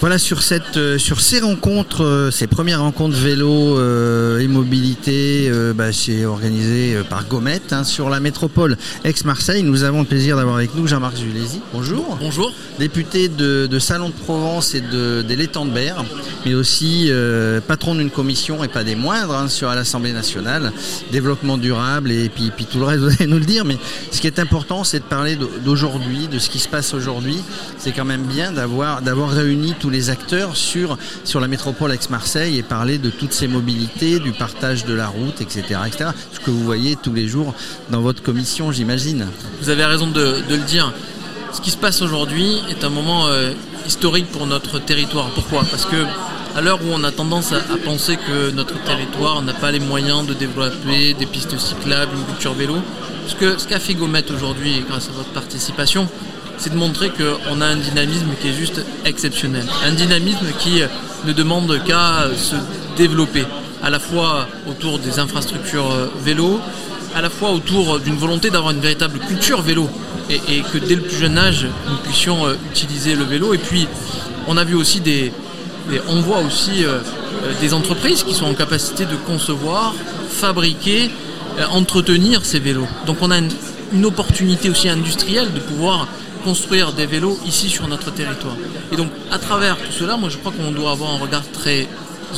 Voilà sur cette euh, sur ces rencontres, euh, ces premières rencontres vélo euh, et mobilité, bah, c'est organisé par Gomet hein, sur la métropole ex-Marseille. Nous avons le plaisir d'avoir avec nous Jean-Marc Julési. Bonjour. Bonjour. Député de, Salon de Provence et de, des Létang-de-Berre, mais aussi patron d'une commission et pas des moindres hein, sur l'Assemblée nationale, développement durable et puis, puis tout le reste, vous allez nous le dire. Mais ce qui est important, c'est de parler d'aujourd'hui, de ce qui se passe aujourd'hui. C'est quand même bien d'avoir d'avoir réuni tous les acteurs sur, sur la métropole ex-Marseille et parler de toutes ces mobilités, du partage de la route, etc., etc. Ce que vous voyez tous les jours dans votre commission, j'imagine. Vous avez raison de, le dire. Ce qui se passe aujourd'hui est un moment euh, historique pour notre territoire. Pourquoi? Parce que à l'heure où on a tendance à, penser que notre territoire n'a pas les moyens de développer des pistes cyclables, une culture vélo, ce qu'a ce qu'a fait Gomet aujourd'hui, grâce à votre participation, c'est de montrer qu'on a un dynamisme qui est juste exceptionnel. Un dynamisme qui ne demande qu'à se développer, à la fois autour des infrastructures euh, vélo, à la fois autour d'une volonté d'avoir une véritable culture vélo, et, que dès le plus jeune âge, nous puissions euh, utiliser le vélo. Et puis, on a vu aussi des, on voit aussi euh, des entreprises qui sont en capacité de concevoir, fabriquer, entretenir ces vélos. Donc on a une opportunité aussi industrielle de pouvoir construire des vélos ici sur notre territoire. Et donc à travers tout cela, moi je crois qu'on doit avoir un regard très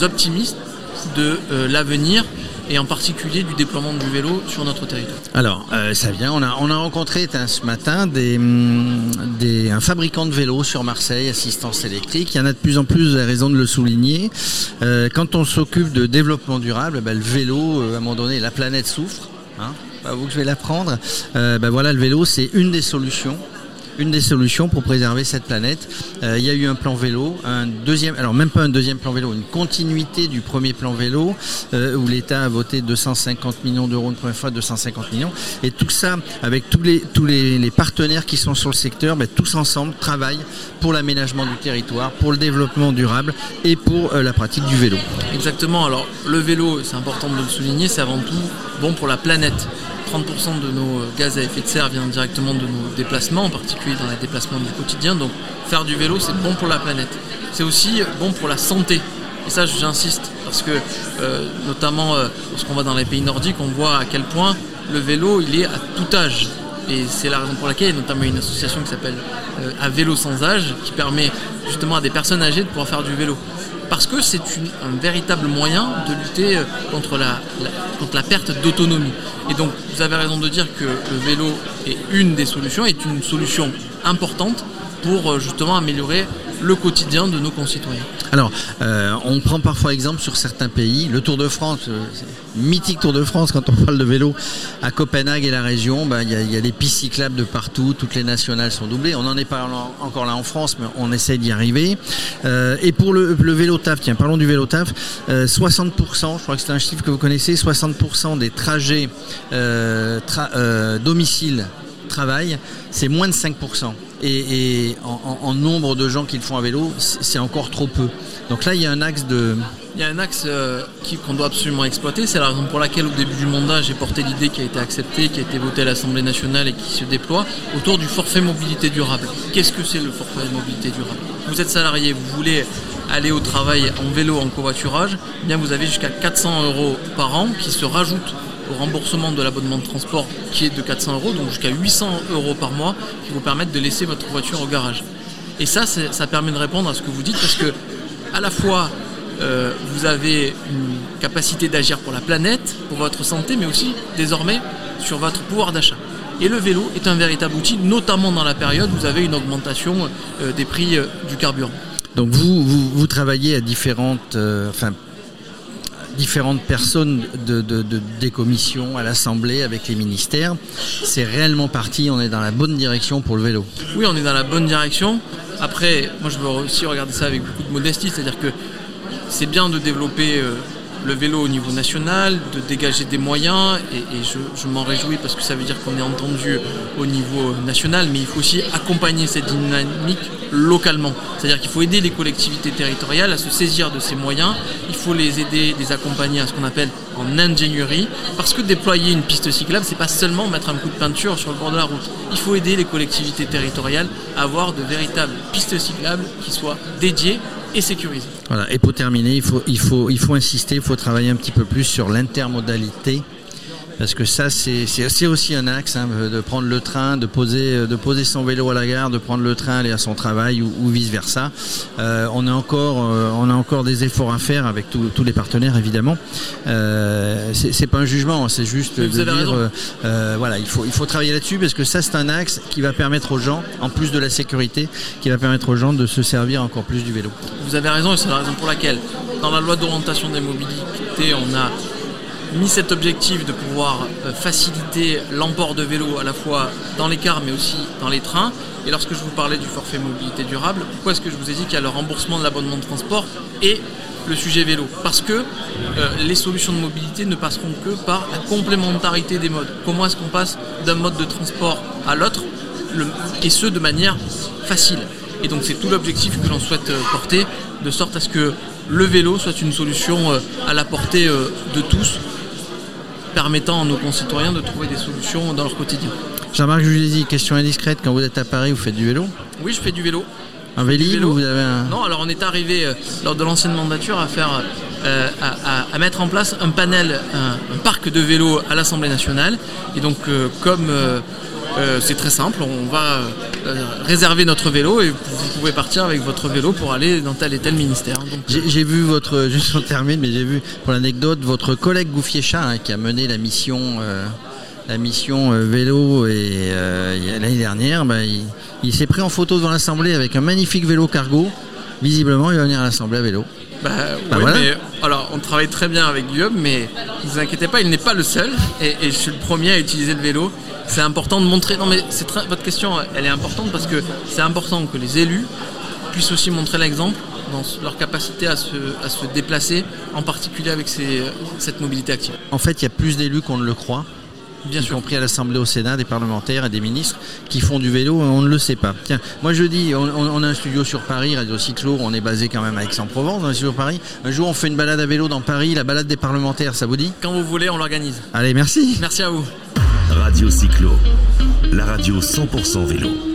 optimiste de euh, l'avenir et en particulier du déploiement du vélo sur notre territoire. Alors, euh, ça vient, on a, on a rencontré ce matin hum, des, un fabricant de vélos sur Marseille, assistance électrique. Il y en a de plus en plus, avez raison de le souligner. Euh, quand on s'occupe de développement durable, ben, le vélo, à un moment donné, la planète souffre. Hein, pas vous que je vais l'apprendre. ben voilà, le vélo, c'est une des solutions une des solutions pour préserver cette planète. Euh, il y a eu un plan vélo, un deuxième, alors même pas un deuxième plan vélo, une continuité du premier plan vélo euh, où l'État a voté 250 millions d'euros une première fois, 250 millions. Et tout ça, avec tous les, partenaires qui sont sur le secteur, ben, tous ensemble travaillent pour l'aménagement du territoire, pour le développement durable et pour euh, la pratique du vélo. Exactement. Alors le vélo, c'est important de le souligner, c'est avant tout bon pour la planète. 30% de nos gaz à effet de serre viennent directement de nos déplacements, en particulier dans les déplacements du quotidien. Donc faire du vélo, c'est bon pour la planète. C'est aussi bon pour la santé. Et ça, j'insiste, parce que euh, notamment euh, lorsqu'on va dans les pays nordiques, on voit à quel point le vélo, il est à tout âge. Et c'est la raison pour laquelle il y a notamment une association qui s'appelle euh, À vélo sans âge, qui permet justement à des personnes âgées de pouvoir faire du vélo parce que c'est un véritable moyen de lutter euh, contre la, contre la perte d'autonomie. Et donc vous avez raison de dire que le vélo est une des solutions, est une solution importante pour euh, justement améliorer le quotidien de nos concitoyens. Alors, euh, on prend parfois exemple sur certains pays. Le Tour de France, euh, mythique Tour de France, quand on parle de vélo, à Copenhague et la région, bah, il y, a des pistes cyclables de partout, toutes les nationales sont doublées. On n'en est pas encore là en France, mais on essaie d'y arriver. Et pour le, vélo TAF, tiens, parlons du vélo TAF, 60%, je crois que c'est un chiffre que vous connaissez, 60% des trajets domicile travail, c'est moins de 5% et, en, nombre de gens qui le font à vélo, c'est encore trop peu. Donc là, il y a un axe de... Il y a un axe euh, qu'on doit absolument exploiter. C'est la raison pour laquelle, au début du mandat, j'ai porté l'idée qui a été acceptée, qui a été votée à l'Assemblée nationale et qui se déploie autour du forfait mobilité durable. Qu'est-ce que c'est le forfait mobilité durable? Vous êtes salarié, vous voulez aller au travail en vélo, en covoiturage, eh bien vous avez jusqu'à 400 euros par an qui se rajoutent remboursement de l'abonnement de transport qui est de 400 euros, donc jusqu'à 800 euros par mois, qui vous permettent de laisser votre voiture au garage. Et ça, ça permet de répondre à ce que vous dites parce que à la fois euh, vous avez une capacité d'agir pour la planète, pour votre santé, mais aussi désormais sur votre pouvoir d'achat. Et le vélo est un véritable outil, notamment dans la période où vous avez une augmentation euh, des prix euh, du carburant. Donc vous, vous, travaillez à différentes, différentes personnes de, des commissions à l'Assemblée avec les ministères. C'est réellement parti, on est dans la bonne direction pour le vélo. Oui, on est dans la bonne direction. Après, moi je veux aussi regarder ça avec beaucoup de modestie, c'est-à-dire que c'est bien de développer euh, le vélo au niveau national, de dégager des moyens, et, je, m'en réjouis parce que ça veut dire qu'on est entendu au niveau national, mais il faut aussi accompagner cette dynamique localement. C'est-à-dire qu'il faut aider les collectivités territoriales à se saisir de ces moyens, il faut les aider, les accompagner à ce qu'on appelle en ingénierie, parce que déployer une piste cyclable, c'est pas seulement mettre un coup de peinture sur le bord de la route. Il faut aider les collectivités territoriales à avoir de véritables pistes cyclables qui soient dédiées et sécurisées. Voilà. Et pour terminer, il faut, il faut, il faut insister, il faut travailler un petit peu plus sur l'intermodalité parce que ça c'est aussi un axe hein, de prendre le train, de poser, de poser son vélo à la gare, de prendre le train, aller à son travail ou, vice versa. Euh, on, a encore, euh, on a encore des efforts à faire avec tous les partenaires évidemment. Euh, c'est pas un jugement, c'est juste de dire euh, voilà, il faut, il faut travailler là-dessus parce que ça c'est un axe qui va permettre aux gens, en plus de la sécurité, qui va permettre aux gens de se servir encore plus du vélo. Vous avez raison et c'est la raison pour laquelle dans la loi d'orientation des mobilités on a mis cet objectif de pouvoir euh, faciliter l'emport de vélos à la fois dans les cars mais aussi dans les trains. Et lorsque je vous parlais du forfait mobilité durable, pourquoi est-ce que je vous ai dit qu'il y a le remboursement de l'abonnement de transport et le sujet vélo? Parce que euh, les solutions de mobilité ne passeront que par la complémentarité des modes. Comment est-ce qu'on passe d'un mode de transport à l'autre et ce de manière facile? Et donc c'est tout l'objectif que l'on souhaite euh, porter, de sorte à ce que le vélo soit une solution à la portée de tous permettant à nos concitoyens de trouver des solutions dans leur quotidien. Jean-Marc dit question indiscrète, quand vous êtes à Paris, vous faites du vélo? Oui, je fais du vélo. Un vélo vous avez un... Non, alors on est arrivé euh, lors de l'ancienne mandature à faire, euh, à, mettre en place un panel, un, parc de vélos à l'Assemblée nationale. Et donc, euh, comme euh, c'est très simple, on va euh, réserver notre vélo et vous pouvez partir avec votre vélo pour aller dans tel et tel ministère. J'ai vu votre, mais j'ai vu pour l'anecdote votre collègue Gouffier-Chat hein, qui a mené la mission, euh, la mission vélo l'année dernière, bah, il, s'est pris en photo devant l'Assemblée avec un magnifique vélo cargo. Visiblement, il va venir à l'Assemblée à vélo. Bah, bah mais, alors on travaille très bien avec Guillaume, mais ne vous inquiétez pas, il n'est pas le seul. et, je suis le premier à utiliser le vélo c'est important de montrer. Non, mais c'est votre question, elle est importante parce que c'est important que les élus puissent aussi montrer l'exemple dans leur capacité à se, à se déplacer, en particulier avec cette mobilité active. En fait, il y a plus d'élus qu'on ne le croit. Bien y sûr. compris à l'Assemblée, au Sénat, des parlementaires et des ministres qui font du vélo, on ne le sait pas. Tiens, moi je dis, on, a un studio sur Paris, Radio Cyclo, on est basé quand même à Aix-en-Provence, un studio Paris. Un jour, on fait une balade à vélo dans Paris, la balade des parlementaires, ça vous dit? Quand vous voulez, on l'organise. Allez, merci. Merci à vous. Radio Cyclo, la radio 100% vélo.